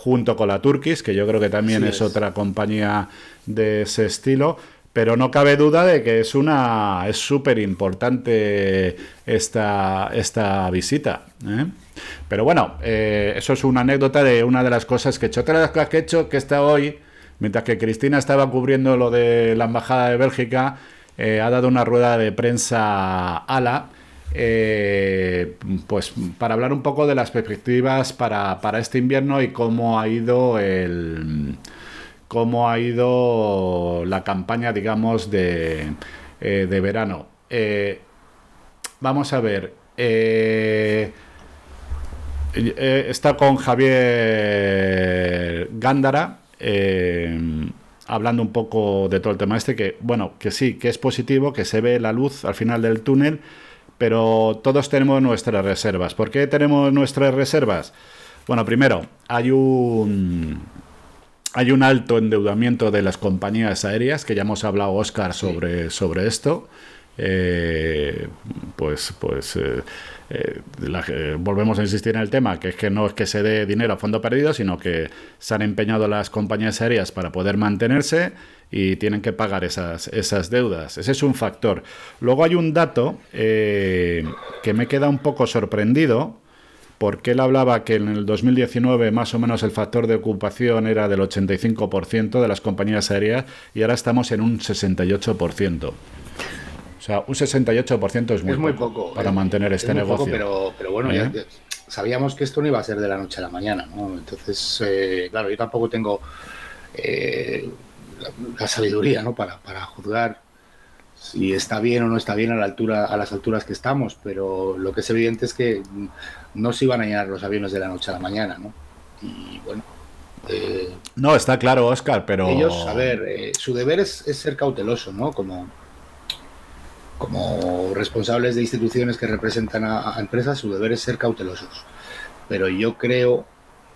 Speaker 1: junto con la Turkish, que yo creo que también es, otra compañía de ese estilo, pero no cabe duda de que es una es súper importante esta, esta visita. ¿eh? Pero bueno, eh, eso es una anécdota de una de las cosas que he hecho. Otra de las cosas que he hecho que está hoy, mientras que Cristina estaba cubriendo lo de la Embajada de Bélgica, eh, ha dado una rueda de prensa ala eh, pues para hablar un poco de las perspectivas para, este invierno y cómo ha ido el cómo ha ido la campaña, digamos, de, eh, verano. Eh, vamos a ver. está con Javier Gándara. hablando un poco de todo el tema este, que bueno, que sí, que es positivo, que se ve la luz al final del túnel, pero todos tenemos nuestras reservas. ¿Por qué tenemos nuestras reservas? Bueno, primero, hay un hay un alto endeudamiento de las compañías aéreas, que ya hemos hablado, Oscar, sobre, sobre esto. Eh, pues pues eh, eh, volvemos a insistir en el tema, que es que no es que se dé dinero a fondo perdido, sino que se han empeñado las compañías aéreas para poder mantenerse y tienen que pagar esas, esas deudas. Ese es un factor. Luego hay un dato eh, que me queda un poco sorprendido, porque él hablaba que en el 2019 más o menos el factor de ocupación era del 85% de las compañías aéreas y ahora estamos en un 68%. O sea, un 68% es muy,
Speaker 2: es muy poco,
Speaker 1: para mantener este negocio.
Speaker 2: pero, pero bueno, ya, ¿Eh? sabíamos que esto no iba a ser de la noche a la mañana, ¿no? Entonces, eh, claro, yo tampoco tengo la, sabiduría ¿no? para, para juzgar si está bien o no está bien a la altura a las alturas que estamos pero lo que es evidente es que no se iban a llenar los aviones de la noche a la mañana no y bueno
Speaker 1: eh, no está claro Oscar pero
Speaker 2: ellos a ver eh, su deber es, ser cauteloso no como como responsables de instituciones que representan a, empresas su deber es ser cautelosos. Pero yo creo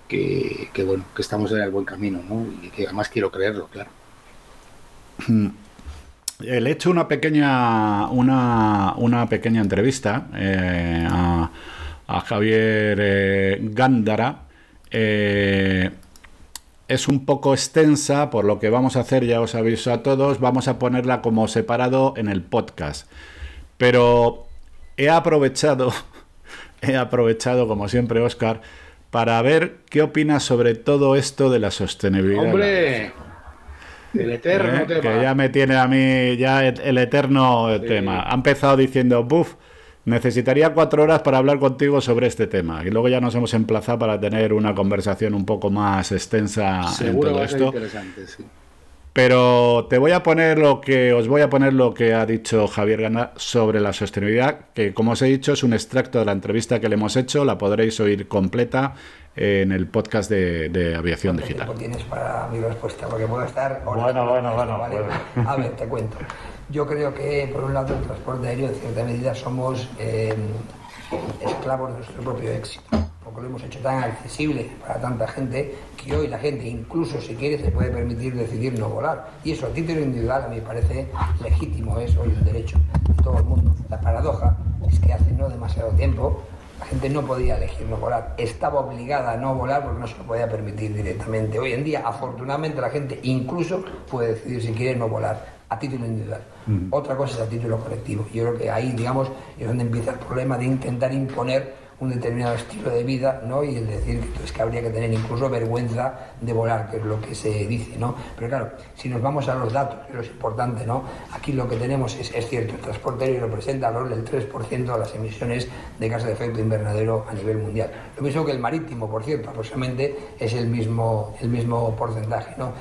Speaker 2: que, bueno que estamos en el buen camino no y que además quiero creerlo claro.
Speaker 1: Le he hecho una pequeña, una, una pequeña entrevista eh, a, Javier eh, Gándara. Eh, es un poco extensa, por lo que vamos a hacer, ya os aviso a todos, vamos a ponerla como separado en el podcast. Pero he aprovechado, he aprovechado, como siempre, Oscar, para ver qué opinas sobre todo esto de la sostenibilidad.
Speaker 2: ¡Hombre! El eterno
Speaker 1: ¿Eh? tema. Que ya me tiene a mí ya el, eterno tema. Ha empezado diciendo, buf, necesitaría cuatro horas para hablar contigo sobre este tema. Y luego ya nos hemos emplazado para tener una conversación un poco más extensa en todo esto. Interesante, sí. Pero te voy a poner lo que os voy a poner lo que ha dicho Javier Gana sobre la sostenibilidad, que como os he dicho es un extracto de la entrevista que le hemos hecho, la podréis oír completa en el podcast de, Aviación Digital.
Speaker 7: ¿Cuánto tienes para mi respuesta? Porque puedo estar...
Speaker 1: Bueno, bueno, bueno,
Speaker 7: ¿vale? A ver, te cuento. Yo creo que, por un lado, el transporte aéreo, en cierta medida, somos eh, esclavos de nuestro propio éxito. Porque lo hemos hecho tan accesible para tanta gente que hoy la gente, incluso si quiere, se puede permitir decidir no volar. Y eso, a título individual, a mí me parece legítimo, es hoy un derecho de todo el mundo. La paradoja es que hace no demasiado tiempo la gente no podía elegir no volar, estaba obligada a no volar porque no se lo podía permitir directamente. Hoy en día, afortunadamente, la gente incluso puede decidir si quiere no volar a título individual. Mm. Otra cosa es a título colectivo. Yo creo que ahí, digamos, es donde empieza el problema de intentar imponer un determinado estilo de vida, ¿no? Y el decir que, es que habría que tener incluso vergüenza de volar, que es lo que se dice, ¿no? Pero claro, si nos vamos a los datos, que es importante, ¿no? Aquí lo que tenemos es, es cierto, el transporte aéreo representa alrededor del 3% de las emisiones de gases de efecto invernadero a nivel mundial. Lo mismo que el marítimo, por cierto, aproximadamente es el mismo, el mismo porcentaje, ¿no?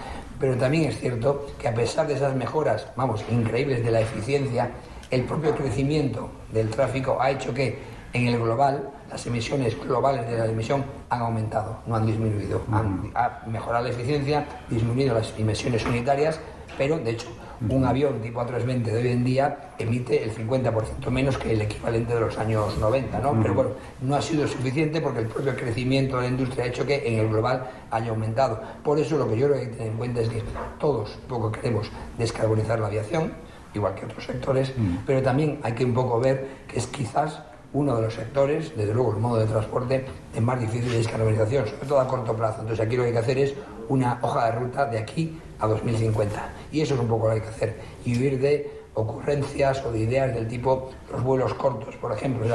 Speaker 7: Pero también es cierto que a pesar de esas mejoras, vamos, increíbles de la eficiencia, el propio crecimiento del tráfico ha hecho que en el global, las emisiones globales de la emisión han aumentado, no han disminuido. Han, mejorado la eficiencia, disminuido las emisiones unitarias, pero de hecho un avión tipo A320 de hoy en día emite el 50% menos que el equivalente de los años 90, ¿no? Pero bueno, no ha sido suficiente porque el propio crecimiento de la industria ha hecho que en el global haya aumentado. Por eso lo que yo creo que hay que tener en cuenta es que todos poco queremos descarbonizar la aviación, igual que otros sectores, pero también hay que un poco ver que es quizás uno de los sectores, desde luego el modo de transporte, es más difícil de descarbonización, sobre todo a corto plazo. Entonces aquí lo que hay que hacer es una hoja de ruta de aquí a 2050. Y eso es un poco lo que hay que hacer. Y huir de ocurrencias o de ideas del tipo los vuelos cortos, por ejemplo.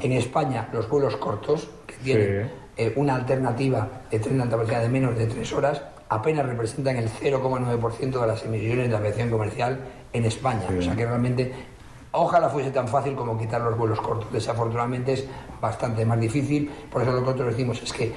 Speaker 7: En España los vuelos cortos, que tienen eh, una alternativa de tren de alta velocidad de menos de tres horas, apenas representan el 0,9% de las emisiones de aviación comercial en España. O sea que realmente Ojalá fuese tan fácil como quitar los vuelos cortos. Desafortunadamente es bastante más difícil. Por eso lo que nosotros decimos es que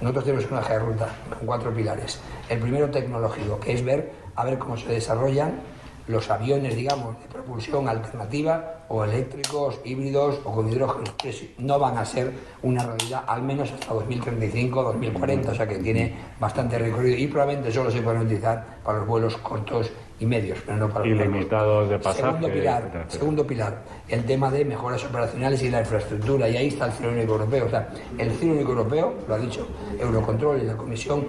Speaker 7: nosotros tenemos una hoja de ruta con cuatro pilares. El primero tecnológico, que es ver a ver cómo se desarrollan los aviones, digamos, de propulsión alternativa o eléctricos, híbridos o con hidrógeno, que no van a ser una realidad al menos hasta 2035, 2040, o sea que tiene bastante recorrido y probablemente solo se pueden utilizar para los vuelos cortos y medios, pero no para
Speaker 1: de pasaje.
Speaker 7: Segundo pilar, segundo pilar, el tema de mejoras operacionales y la infraestructura, y ahí está el Cielo Único Europeo. O sea, el Cielo Único Europeo, lo ha dicho Eurocontrol y la Comisión,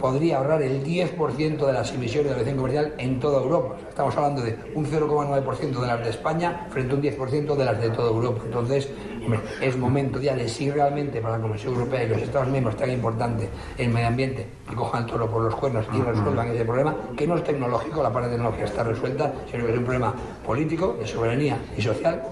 Speaker 7: podría ahorrar el 10% de las emisiones de aviación comercial en toda Europa. Estamos hablando de un 0,9% de las de España frente a un 10% de las de toda Europa. Entonces, es momento ya de si realmente para la Comisión Europea y los Estados miembros tan importante el medio ambiente, que cojan el toro por los cuernos y resuelvan ese problema, que no es tecnológico, la parte tecnológica está resuelta, sino que es un problema político, de soberanía y social.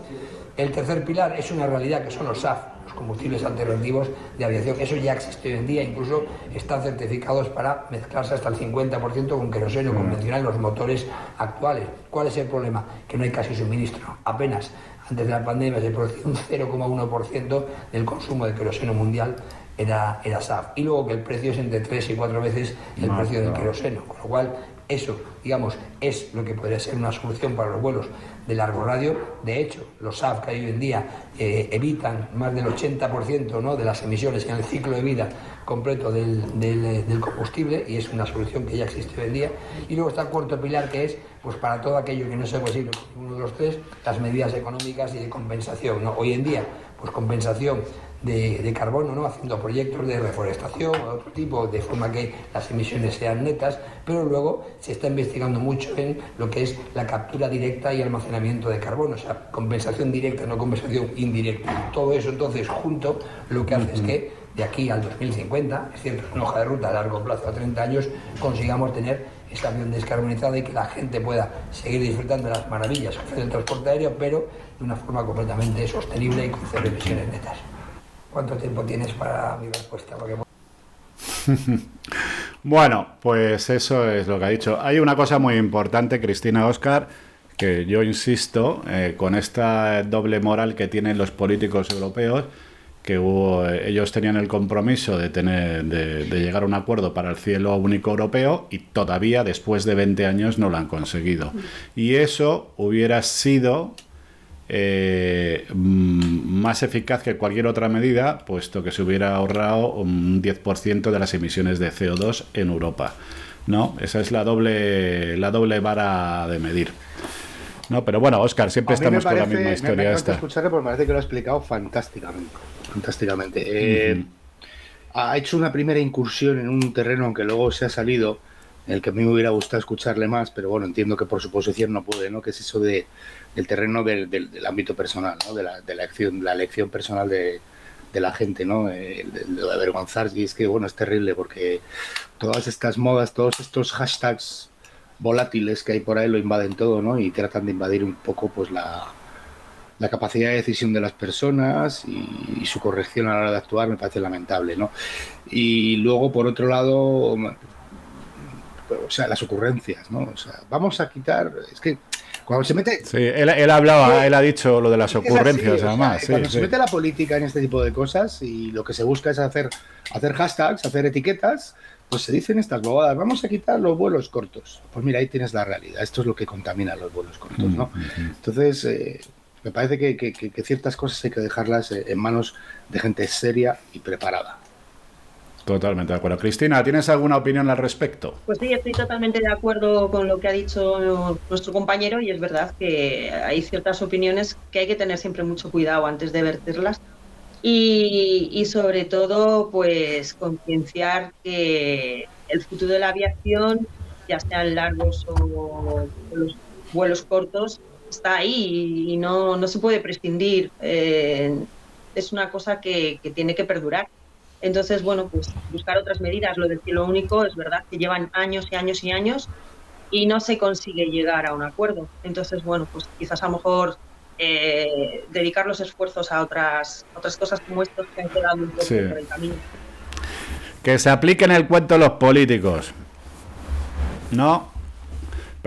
Speaker 7: El tercer pilar es una realidad que son los SAF, los combustibles alternativos de aviación. Eso ya existe hoy en día, incluso están certificados para mezclarse hasta el 50% con queroseno convencional en los motores actuales. ¿Cuál es el problema? Que no hay casi suministro, apenas antes de la pandemia se producía un 0,1% del consumo de queroseno mundial era, era SAF. Y luego que el precio es entre 3 y 4 veces el precio del queroseno. Con lo cual, eso, digamos, es lo que podría ser una solución para los vuelos de largo radio. De hecho, los SAF que hay hoy en día eh, evitan más del 80% ¿no? de las emisiones en el ciclo de vida completo del, del, combustible y es una solución que ya existe hoy en día. Y luego está el cuarto pilar que es, pues para todo aquello que no sea posible, uno de los tres, las medidas económicas y de compensación. ¿no? Hoy en día, pues compensación de, carbono, ¿no? haciendo proyectos de reforestación o otro tipo, de forma que las emisiones sean netas, pero luego se está investigando mucho en lo que es la captura directa y almacenamiento de carbono, o sea, compensación directa, no compensación indirecta. Todo eso entonces junto lo que hace es que de aquí al 2050, es cierto, una hoja de ruta a largo plazo, a 30 años, consigamos tener esta avión descarbonizada y que la gente pueda seguir disfrutando de las maravillas del transporte aéreo, pero de una forma completamente sostenible y con cero emisiones netas. ¿Cuánto tiempo tienes para mi respuesta?
Speaker 1: bueno, pues eso es lo que ha dicho. Hay una cosa muy importante, Cristina Oscar, que yo insisto, eh, con esta doble moral que tienen los políticos europeos, que ellos tenían el compromiso de, tener, de, de, llegar a un acuerdo para el cielo único europeo y todavía después de 20 años no lo han conseguido. Y eso hubiera sido eh, mm, más eficaz que cualquier otra medida, puesto que se hubiera ahorrado un 10% de las emisiones de CO2 en Europa. ¿no? Esa es la doble, la doble vara de medir. No, pero bueno, Oscar, siempre estamos con la misma historia.
Speaker 2: Me, esta. escucharle porque me parece que lo ha explicado fantásticamente. Fantásticamente. Eh, ha hecho una primera incursión en un terreno, aunque luego se ha salido, en el que a mí me hubiera gustado escucharle más, pero bueno, entiendo que por su posición no puede, ¿no? Que es eso de el terreno del, del, ámbito personal, ¿no? de, la, de la, acción, la elección personal de, de la gente, ¿no? Eh, de, avergonzarse y es que, bueno, es terrible porque todas estas modas, todos estos hashtags volátiles que hay por ahí lo invaden todo, ¿no? Y tratan de invadir un poco, pues, la, la capacidad de decisión de las personas y, su corrección a la hora de actuar me parece lamentable, ¿no? Y luego, por otro lado, o sea, las ocurrencias, ¿no? O sea, vamos a quitar, es que cuando se mete.
Speaker 1: Sí, él, él hablaba, él ha dicho lo de las ocurrencias, además.
Speaker 2: cuando se mete la política en este tipo de cosas y lo que se busca es hacer, hacer hashtags, hacer etiquetas, pues se dicen estas bobadas. Vamos a quitar los vuelos cortos. Pues mira, ahí tienes la realidad. Esto es lo que contamina los vuelos cortos, ¿no? Entonces, eh, me parece que, que, ciertas cosas hay que dejarlas eh, en manos de gente seria y preparada.
Speaker 1: Totalmente de acuerdo. Cristina, ¿tienes alguna opinión al respecto?
Speaker 5: Pues sí, estoy totalmente de acuerdo con lo que ha dicho nuestro compañero y es verdad que hay ciertas opiniones que hay que tener siempre mucho cuidado antes de vertirlas y, sobre todo pues concienciar que el futuro de la aviación, ya sean largos o, los vuelos cortos está ahí y no, no se puede prescindir. Eh, es una cosa que, que, tiene que perdurar. Entonces, bueno, pues buscar otras medidas. Lo del cielo único es verdad que llevan años y años y años y no se consigue llegar a un acuerdo. Entonces, bueno, pues quizás a lo mejor eh, dedicar los esfuerzos a otras, otras cosas como estos que han quedado un poco por el camino.
Speaker 1: Que se apliquen el cuento los políticos. ¿No?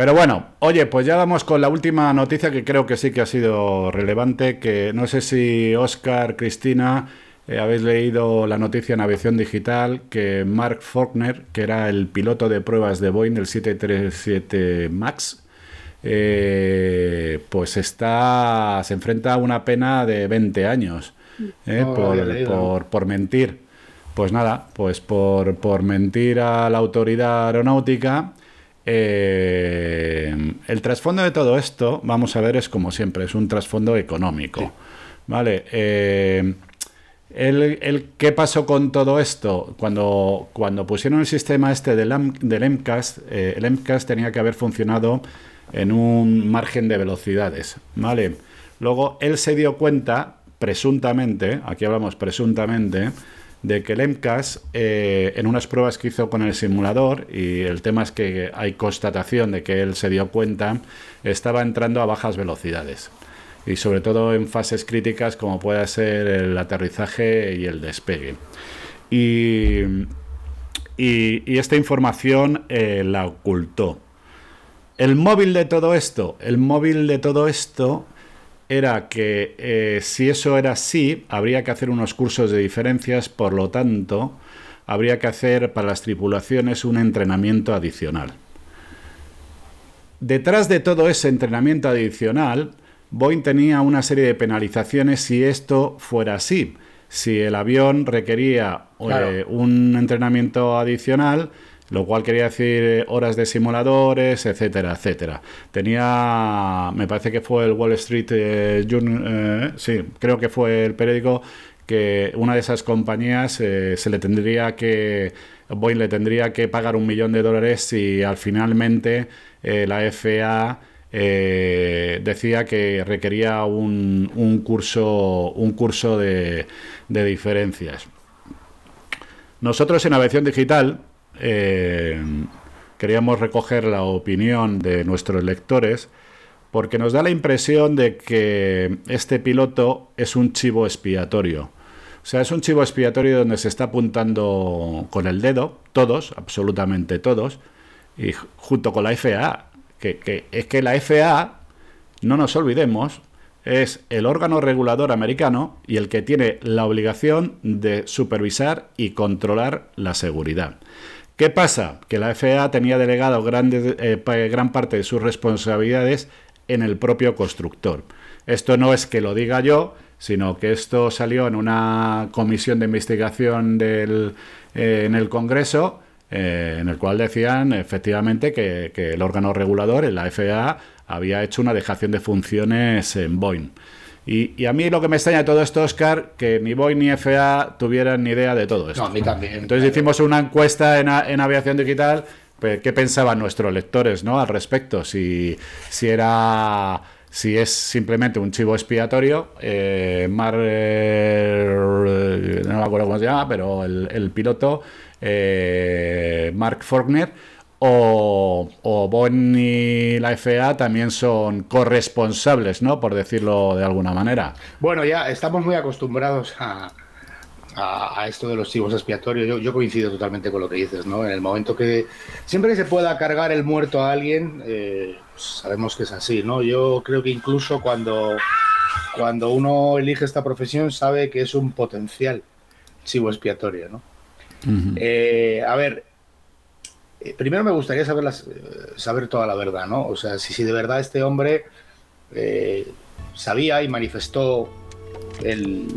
Speaker 1: Pero bueno, oye, pues ya vamos con la última noticia que creo que sí que ha sido relevante, que no sé si Oscar, Cristina, eh, habéis leído la noticia en aviación digital que Mark Faulkner, que era el piloto de pruebas de Boeing del 737 MAX, eh, pues está se enfrenta a una pena de 20 años eh, por, por, mentir. Pues nada, pues por, por mentir a la autoridad aeronáutica eh, el trasfondo de todo esto, vamos a ver, es como siempre, es un trasfondo económico. ¿Vale? Eh, el, ¿Qué pasó con todo esto? Cuando, cuando pusieron el sistema este del, del MCAS, eh, el MCAS tenía que haber funcionado en un margen de velocidades. ¿Vale? Luego él se dio cuenta, presuntamente, aquí hablamos presuntamente, de que el MCAS, eh, en unas pruebas que hizo con el simulador, y el tema es que hay constatación de que él se dio cuenta, estaba entrando a bajas velocidades. Y sobre todo en fases críticas como puede ser el aterrizaje y el despegue. Y, y, esta información eh, la ocultó. El móvil de todo esto, el móvil de todo esto era que eh, si eso era así, habría que hacer unos cursos de diferencias, por lo tanto, habría que hacer para las tripulaciones un entrenamiento adicional. Detrás de todo ese entrenamiento adicional, Boeing tenía una serie de penalizaciones si esto fuera así. Si el avión requería eh, un entrenamiento adicional, lo cual quería decir eh, horas de simuladores, etcétera, etcétera. Tenía, me parece que fue el Wall Street eh, Journal, eh, sí, creo que fue el periódico que una de esas compañías se le tendría que, Boeing le tendría que pagar un millón de dólares si al finalmente la FAA decía que requería un, un, curso, un curso de, de diferencias. Nosotros en Aviación Digital, eh, queríamos recoger la opinión de nuestros lectores porque nos da la impresión de que este piloto es un chivo expiatorio. O sea, es un chivo expiatorio donde se está apuntando con el dedo, todos, absolutamente todos, y junto con la FAA, que, es que la FAA, no nos olvidemos, es el órgano regulador americano y el que tiene la obligación de supervisar y controlar la seguridad. ¿Qué pasa? Que la FAA tenía delegado eh, gran parte de sus responsabilidades en el propio constructor. Esto no es que lo diga yo, sino que esto salió en una comisión de investigación del, eh, en el Congreso, eh, en el cual decían efectivamente que, que, el órgano regulador, la FAA, había hecho una dejación de funciones en Boeing. Y, a mí lo que me extraña de todo esto, Oscar, que ni Boeing ni FA tuvieran ni idea de todo esto.
Speaker 2: No, a mí también.
Speaker 1: Entonces hicimos una encuesta en, aviación digital, pues, qué pensaban nuestros lectores ¿no? al respecto, si, si era si es simplemente un chivo expiatorio, eh, Mar, eh, no me acuerdo cómo se llama, pero el, piloto, eh, Mark Faulkner, o, o y la FA también son corresponsables, ¿no? Por decirlo de alguna manera.
Speaker 2: Bueno, ya estamos muy acostumbrados a, a, esto de los chivos expiatorios. Yo, coincido totalmente con lo que dices, ¿no? En el momento que siempre se pueda cargar el muerto a alguien, eh, pues sabemos que es así, ¿no? Yo creo que incluso cuando, cuando uno elige esta profesión sabe que es un potencial chivo expiatorio, ¿no? Eh, a ver, eh, primero me gustaría saber, eh, saber toda la verdad, ¿no? O sea, si, si de verdad este hombre eh, sabía y manifestó el,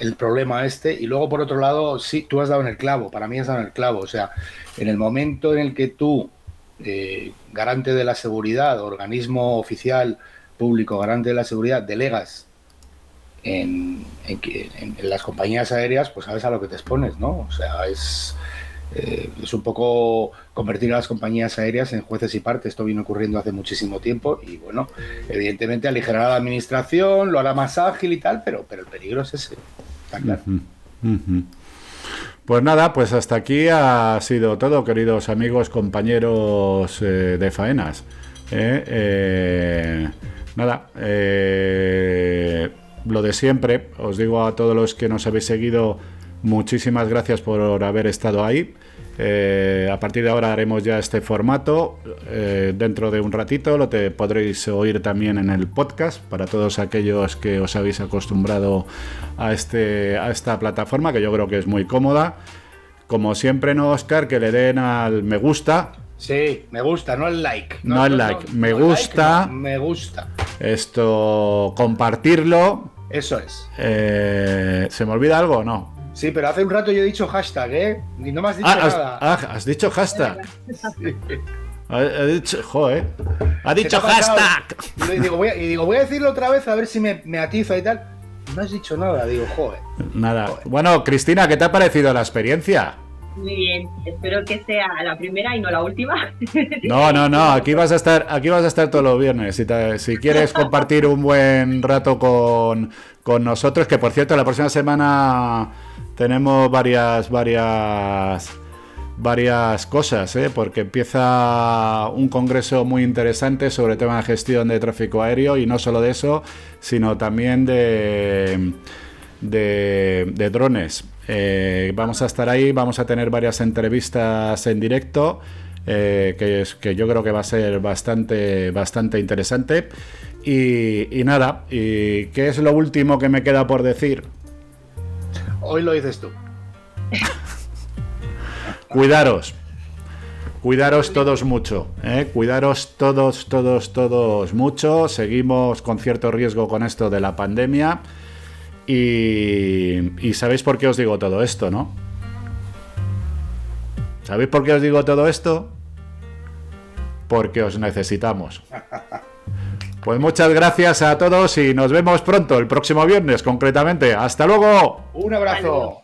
Speaker 2: el problema este. Y luego, por otro lado, sí, tú has dado en el clavo, para mí has dado en el clavo. O sea, en el momento en el que tú, garante de la seguridad, organismo oficial público, garante de la seguridad, delegas en, en, en, las compañías aéreas, pues sabes a lo que te expones, ¿no? O sea, es eh, es un poco convertir a las compañías aéreas en jueces y partes. Esto viene ocurriendo hace muchísimo tiempo y bueno, evidentemente aligerará la administración, lo hará más ágil y tal, pero, pero el peligro es ese. Está claro.
Speaker 1: Pues nada, pues hasta aquí ha sido todo, queridos amigos, compañeros eh, de faenas. Eh, nada, lo de siempre, os digo a todos los que nos habéis seguido, muchísimas gracias por haber estado ahí. Eh, a partir de ahora haremos ya este formato. Eh, dentro de un ratito lo te podréis oír también en el podcast para todos aquellos que os habéis acostumbrado a, este, a esta plataforma, que yo creo que es muy cómoda. Como siempre, no, Oscar, que le den al me gusta.
Speaker 2: Sí, me gusta, no el like.
Speaker 1: No, el like, me gusta.
Speaker 2: me gusta.
Speaker 1: Esto, compartirlo.
Speaker 2: Eso es.
Speaker 1: Eh, ¿Se me olvida algo o no?
Speaker 2: Sí, pero hace un rato yo he dicho hashtag, ¿eh? Y no me has dicho ah,
Speaker 1: nada. ah, has dicho hashtag. Ha, dicho, joder. Ha dicho hashtag.
Speaker 2: Y digo, voy a, y digo, voy a decirlo otra vez a ver si me, me atiza y tal. No has dicho nada, digo, joder.
Speaker 1: Nada. Bueno, Cristina, ¿qué te ha parecido la experiencia?
Speaker 5: Muy bien, espero que sea la primera y no la última.
Speaker 1: No, no, no, aquí vas a estar, aquí vas a estar todos los viernes. Si, si quieres compartir un buen rato con, con nosotros, que por cierto, la próxima semana tenemos varias, varias, varias cosas, ¿eh? porque empieza un congreso muy interesante sobre el tema de gestión de tráfico aéreo y no solo de eso, sino también de, de, drones. Eh, vamos a estar ahí, vamos a tener varias entrevistas en directo. Eh, que, es, que yo creo que va a ser bastante, bastante interesante. Y, nada, ¿y qué es lo último que me queda por decir?
Speaker 2: Hoy lo dices tú.
Speaker 1: Cuidaros. Cuidaros todos mucho, ¿eh? cuidaros todos, todos, todos mucho. Seguimos con cierto riesgo con esto de la pandemia. Y, y sabéis por qué os digo todo esto, ¿no? ¿Sabéis por qué os digo todo esto? Porque os necesitamos. Pues muchas gracias a todos y nos vemos pronto, el próximo viernes concretamente. Hasta luego.
Speaker 2: Un abrazo.